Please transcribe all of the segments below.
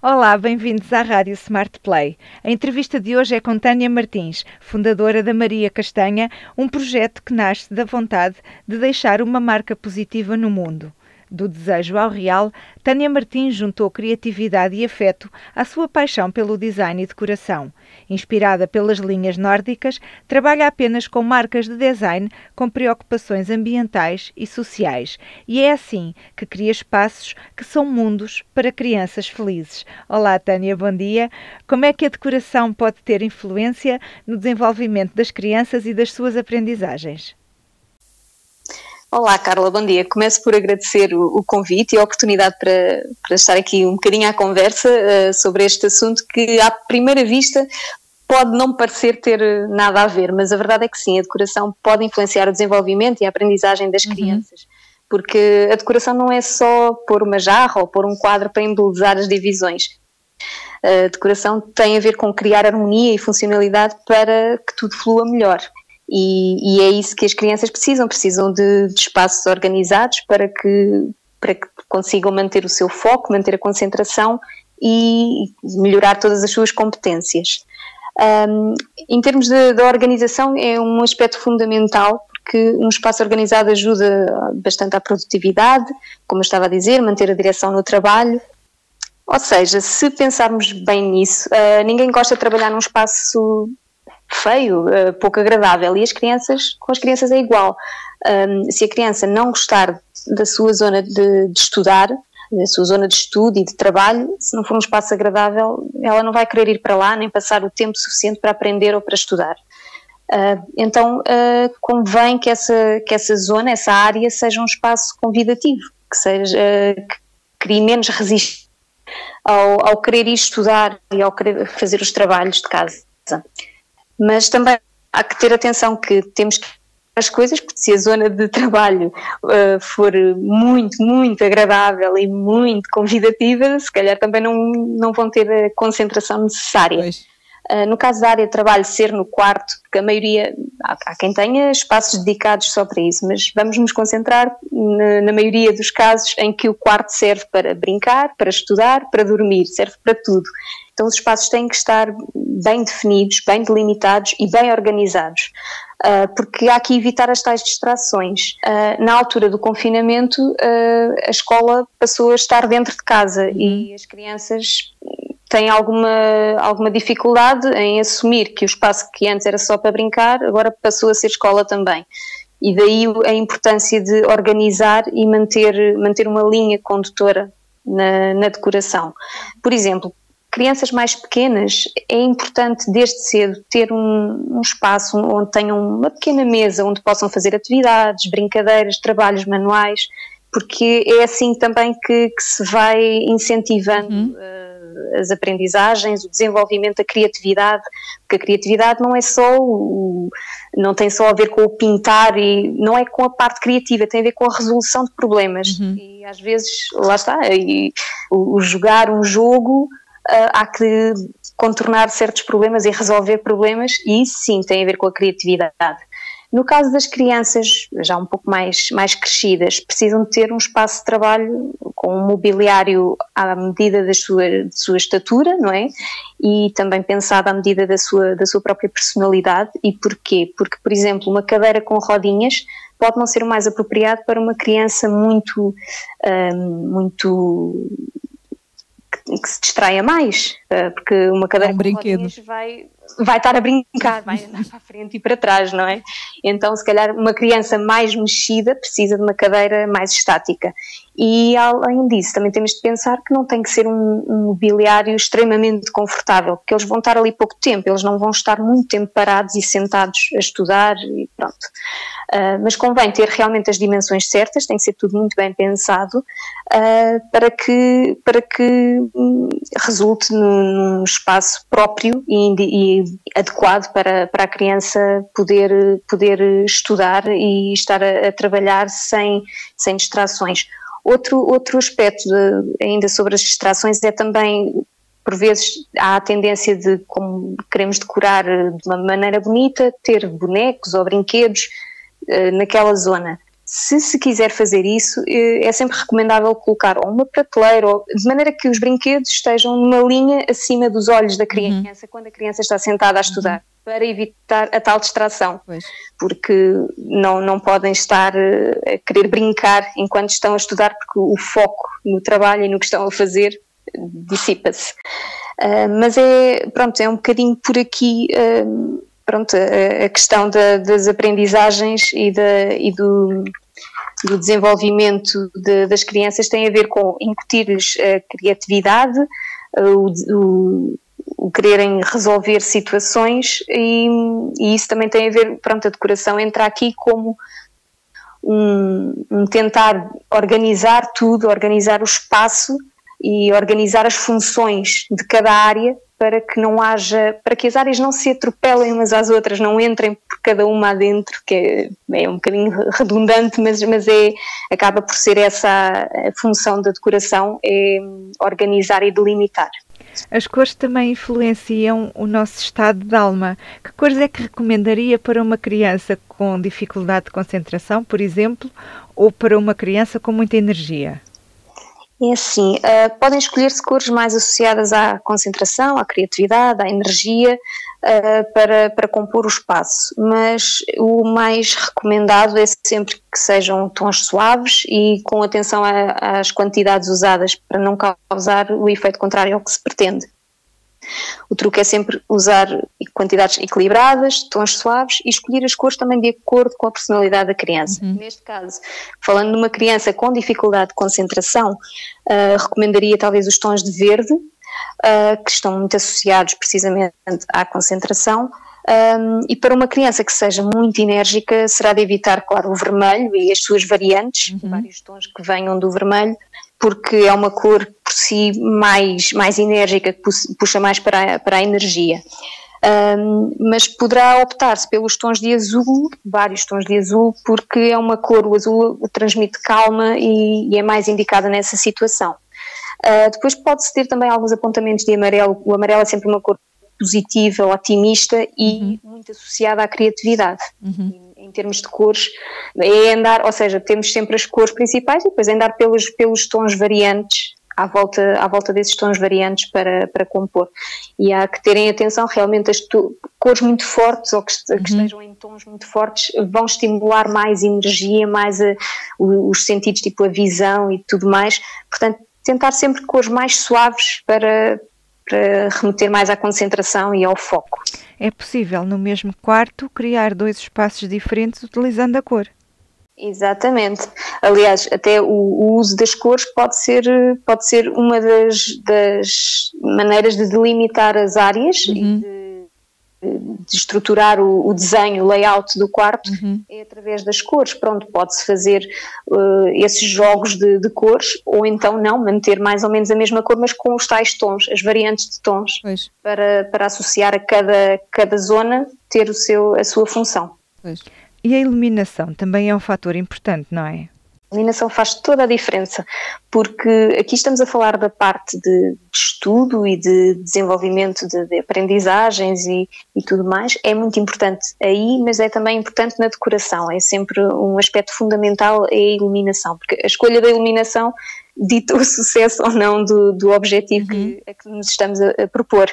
Olá, bem-vindos à Rádio Smart Play. A entrevista de hoje é com Tânia Martins, fundadora da Maria Castanha, um projeto que nasce da vontade de deixar uma marca positiva no mundo. Do desejo ao real, Tânia Martins juntou criatividade e afeto à sua paixão pelo design e decoração. Inspirada pelas linhas nórdicas, trabalha apenas com marcas de design com preocupações ambientais e sociais. E é assim que cria espaços que são mundos para crianças felizes. Olá, Tânia, bom dia. Como é que a decoração pode ter influência no desenvolvimento das crianças e das suas aprendizagens? Olá, Carla, bom dia. Começo por agradecer o, o convite e a oportunidade para, para, estar aqui um bocadinho à conversa uh, sobre este assunto que, à primeira vista, pode não parecer ter nada a ver, mas a verdade é que sim, a decoração pode influenciar o desenvolvimento e a aprendizagem das uhum. crianças. Porque a decoração não é só pôr uma jarra ou pôr um quadro para embelezar as divisões. A decoração tem a ver com criar harmonia e funcionalidade para que tudo flua melhor. E, e, é isso que as crianças precisam, precisam de, de, espaços organizados para que, para que consigam manter o seu foco, manter a concentração e melhorar todas as suas competências. Um, em termos de, organização, é um aspecto fundamental, porque um espaço organizado ajuda bastante à produtividade, como eu estava a dizer, manter a direção no trabalho. Ou seja, se pensarmos bem nisso, uh, ninguém gosta de trabalhar num espaço feio, uh, pouco agradável. E as crianças, com as crianças é igual. Um, se a criança não gostar da sua zona de, de, estudar, da sua zona de estudo e de trabalho, se não for um espaço agradável, ela não vai querer ir para lá nem passar o tempo suficiente para aprender ou para estudar. Uh, então uh, convém que essa, que essa zona, essa área, seja um espaço convidativo, que seja que crie menos resistência ao, ao querer ir estudar e ao querer fazer os trabalhos de casa mas também há que ter atenção que temos que as coisas, porque se a zona de trabalho uh, for muito, muito agradável e muito convidativa, se calhar também não, não vão ter a concentração necessária. Uh, no caso da área de trabalho ser no quarto, porque a maioria, há, quem tenha espaços dedicados só para isso, mas vamos nos concentrar na, na, maioria dos casos em que o quarto serve para brincar, para estudar, para dormir, serve para tudo. Então os espaços têm que estar bem definidos, bem delimitados e bem organizados. Uh, porque há que evitar as tais distrações. Uh, na altura do confinamento, uh, a escola passou a estar dentro de casa uhum. e as crianças têm alguma, alguma dificuldade em assumir que o espaço que antes era só para brincar, agora passou a ser escola também. E daí a importância de organizar e manter, manter uma linha condutora na, na decoração. Por exemplo, crianças mais pequenas, é importante desde cedo ter um, um, espaço onde tenham uma pequena mesa onde possam fazer atividades, brincadeiras, trabalhos manuais, porque é assim também que, que se vai incentivando uhum. As aprendizagens, o desenvolvimento da criatividade, porque a criatividade não é só o, não tem só a ver com o pintar e não é com a parte criativa, tem a ver com a resolução de problemas uhum. e às vezes, lá está, e, o, o jogar um jogo uh, há que contornar certos problemas e resolver problemas, e isso sim tem a ver com a criatividade. No caso das crianças já um pouco mais, mais crescidas, precisam de ter um espaço de trabalho com um mobiliário à medida da sua, da sua estatura, não é? E também pensado à medida da sua, da sua própria personalidade. E porquê? Porque, por exemplo, uma cadeira com rodinhas pode não ser o mais apropriado para uma criança muito, um, muito que se distraia mais, eh, porque uma cadeira é um brinquedo. vai, vai estar a brincar, vai andar para frente e para trás, não é? Então, se calhar, uma criança mais mexida precisa de uma cadeira mais estática. E, além disso, também temos de pensar que não tem que ser um, um mobiliário extremamente confortável, porque eles vão estar ali pouco tempo, eles não vão estar muito tempo parados e sentados a estudar e pronto. Uh, mas convém ter realmente as dimensões certas, tem que ser tudo muito bem pensado uh, para que, para que um, resulte num, num, espaço próprio e, e, adequado para, para a criança poder, poder estudar e estar a, a trabalhar sem, sem distrações. Outro, outro aspecto de, ainda sobre as distrações é também por vezes há a tendência de, como queremos decorar de uma maneira bonita, ter bonecos ou brinquedos uh, naquela zona. Se se quiser fazer isso, eh, é sempre recomendável colocar ou uma prateleira, ou, de maneira que os brinquedos estejam numa linha acima dos olhos da criança uhum. quando a criança está sentada a estudar. Uhum para evitar a tal distração, pois. porque não, não podem estar eh, a querer brincar enquanto estão a estudar, porque o foco no trabalho e no que estão a fazer dissipa-se. Uh, mas é, pronto, é um bocadinho por aqui, uh, pronto, a, questão da, das aprendizagens e, e do, do desenvolvimento de, das crianças tem a ver com incutir-lhes a criatividade, o, o o quererem resolver situações e, e, isso também tem a ver, pronto, a decoração entra aqui como um, um, tentar organizar tudo, organizar o espaço e organizar as funções de cada área para que não haja, para que as áreas não se atropelem umas às outras, não entrem por cada uma adentro, que é, é um bocadinho redundante, mas, mas é, acaba por ser essa a função da decoração, é organizar e delimitar. As cores também influenciam o nosso estado de alma. Que cores é que recomendaria para uma criança com dificuldade de concentração, por exemplo, ou para uma criança com muita energia? É assim, uh, podem escolher-se cores mais associadas à concentração, à criatividade, à energia, uh, para, para compor o espaço, mas o mais recomendado é sempre que sejam tons suaves e com atenção a, às quantidades usadas para não causar o efeito contrário ao que se pretende. O truque é sempre usar quantidades equilibradas, tons suaves e escolher as cores também de acordo com a personalidade da criança. Uhum. Neste caso, falando de uma criança com dificuldade de concentração, uh, recomendaria talvez os tons de verde, uh, que estão muito associados precisamente à concentração. Um, e para uma criança que seja muito enérgica, será de evitar, claro, o vermelho e as suas variantes, uhum. vários tons que venham do vermelho, porque é uma cor por si mais, mais enérgica, que puxa mais para a, para a energia. Um, mas poderá optar-se pelos tons de azul, vários tons de azul, porque é uma cor, o azul transmite calma e, e é mais indicada nessa situação. Uh, depois pode-se ter também alguns apontamentos de amarelo, o amarelo é sempre uma cor positiva, otimista e uhum. muito associada à criatividade. Uhum em termos de cores, é andar, ou seja, temos sempre as cores principais e depois andar pelos, pelos tons variantes à volta, à volta desses tons variantes para, para compor. E há que terem atenção, realmente as cores muito fortes ou que, uhum. que, estejam em tons muito fortes vão estimular mais energia, mais a, os sentidos, tipo a visão e tudo mais. Portanto, tentar sempre cores mais suaves para, para remeter mais à concentração e ao foco. É possível, no mesmo quarto, criar dois espaços diferentes utilizando a cor. Exatamente. Aliás, até o, o, uso das cores pode ser, pode ser uma das, das maneiras de delimitar as áreas uhum. e de de estruturar o, o, desenho, o layout do quarto uhum. é através das cores. Pronto, pode-se fazer uh, esses jogos de, de, cores ou então não, manter mais ou menos a mesma cor, mas com os tais tons, as variantes de tons, para, para associar a cada, cada zona ter o seu, a sua função. Pois. E a iluminação também é um fator importante, não é? Iluminação faz toda a diferença, porque aqui estamos a falar da parte de, estudo e de desenvolvimento de, de aprendizagens e, e, tudo mais. É muito importante aí, mas é também importante na decoração. É sempre um aspecto fundamental é a iluminação, porque a escolha da iluminação dita o sucesso ou não do, do objetivo uhum. que, a que nos estamos a, a, propor.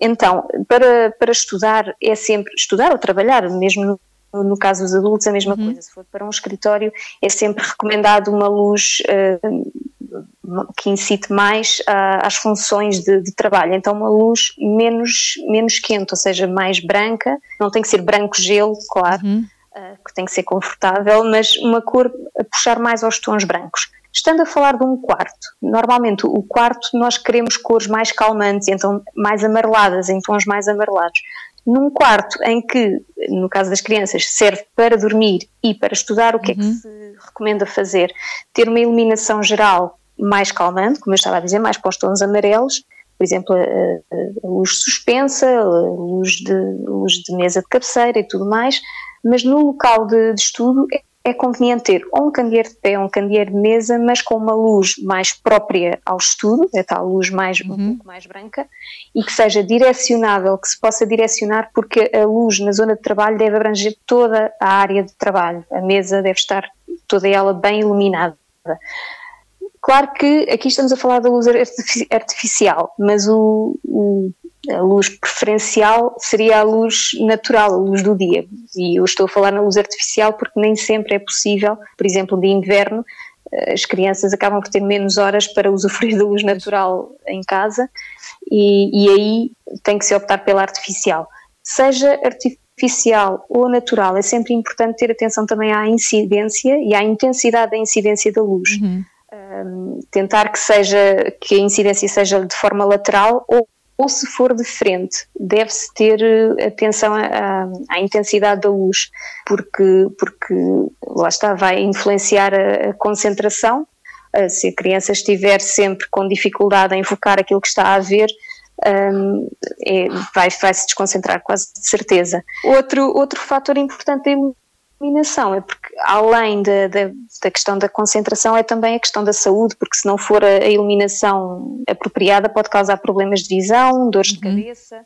Então, para, para estudar, é sempre estudar ou trabalhar, mesmo no caso dos adultos, a mesma uhum. coisa. Se for para um escritório, é sempre recomendado uma luz uh, que incite mais uh, às funções de, de, trabalho. Então, uma luz menos, menos quente, ou seja, mais branca. Não tem que ser branco-gelo, claro, uhum. uh, que tem que ser confortável, mas uma cor a puxar mais aos tons brancos. Estando a falar de um quarto, normalmente o quarto nós queremos cores mais calmantes, então mais amareladas, em tons mais amarelados num quarto em que, no caso das crianças, serve para dormir e para estudar, o que uhum. é que uhum. se recomenda fazer? Ter uma iluminação geral mais calmante, como eu estava a dizer, mais para os tons amarelos, por exemplo, a, a luz suspensa, a luz de, luz de mesa de cabeceira e tudo mais, mas no local de, de estudo é conveniente ter ou um candeeiro de pé ou um candeeiro de mesa, mas com uma luz mais própria ao estudo, é tal luz mais, uhum. um pouco mais branca, e que seja direcionável, que se possa direcionar, porque a luz na zona de trabalho deve abranger toda a área de trabalho. A mesa deve estar toda ela bem iluminada. Claro que aqui estamos a falar da luz artificial, mas o, o, a luz preferencial seria a luz natural, a luz do dia. E eu estou a falar na luz artificial porque nem sempre é possível, por exemplo, de inverno, eh, as crianças acabam por ter menos horas para usufruir da luz natural em casa e, e aí tem que se optar pela artificial. Seja artificial ou natural, é sempre importante ter atenção também à incidência e à intensidade da incidência da luz. Uhum. Um, tentar que seja que a incidência seja de forma lateral ou, ou se for de frente, deve-se ter eh, atenção à, à, intensidade da luz, porque, porque lá está, vai influenciar a, a concentração. Uh, se a criança estiver sempre com dificuldade em focar aquilo que está a ver, um, é, vai, vai se desconcentrar quase de certeza. Outro, outro fator importante iluminação é porque, além da, da, da, questão da concentração, é também a questão da saúde, porque se não for a, a iluminação apropriada, pode causar problemas de visão, dores de uhum. cabeça.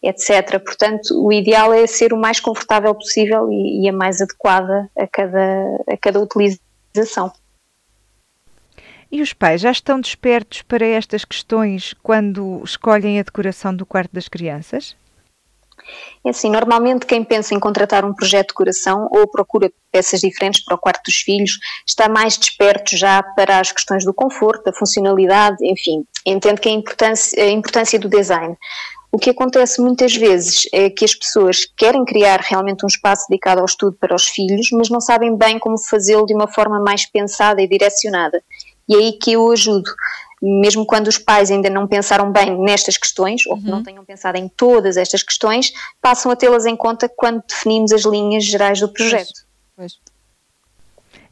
Etc. Portanto, o ideal é ser o mais confortável possível e, e a mais adequada a cada, a cada utilização. E os pais já estão despertos para estas questões quando escolhem a decoração do quarto das crianças? É assim, normalmente quem pensa em contratar um projeto de decoração ou procura peças diferentes para o quarto dos filhos está mais desperto já para as questões do conforto, da funcionalidade, enfim, entende que a importância, a importância do design. O que acontece muitas vezes é que as pessoas querem criar realmente um espaço dedicado ao estudo para os filhos, mas não sabem bem como fazê-lo de uma forma mais pensada e direcionada e é aí que eu ajudo. Mesmo quando os pais ainda não pensaram bem nestas questões, ou que não uhum. tenham pensado em todas estas questões, passam a tê-las em conta quando definimos as linhas gerais do projeto. Pois, pois.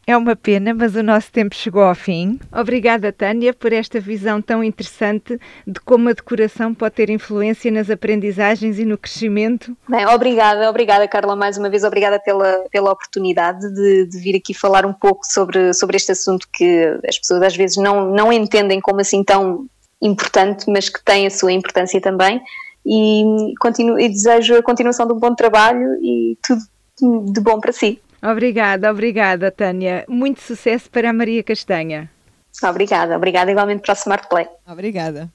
É uma pena, mas o nosso tempo chegou ao fim. Obrigada, Tânia, por esta visão tão interessante de como a decoração pode ter influência nas aprendizagens e no crescimento. Bem, obrigada, obrigada, Carla, mais uma vez, obrigada pela, pela oportunidade de, de, vir aqui falar um pouco sobre, sobre este assunto que as pessoas às vezes não, não entendem como assim tão importante, mas que tem a sua importância também. E, continuo, e desejo a continuação de um bom trabalho e tudo de bom para si. Obrigada, obrigada, Tânia. Muito sucesso para a Maria Castanha. Obrigada, obrigada igualmente para o Smart Play. Obrigada.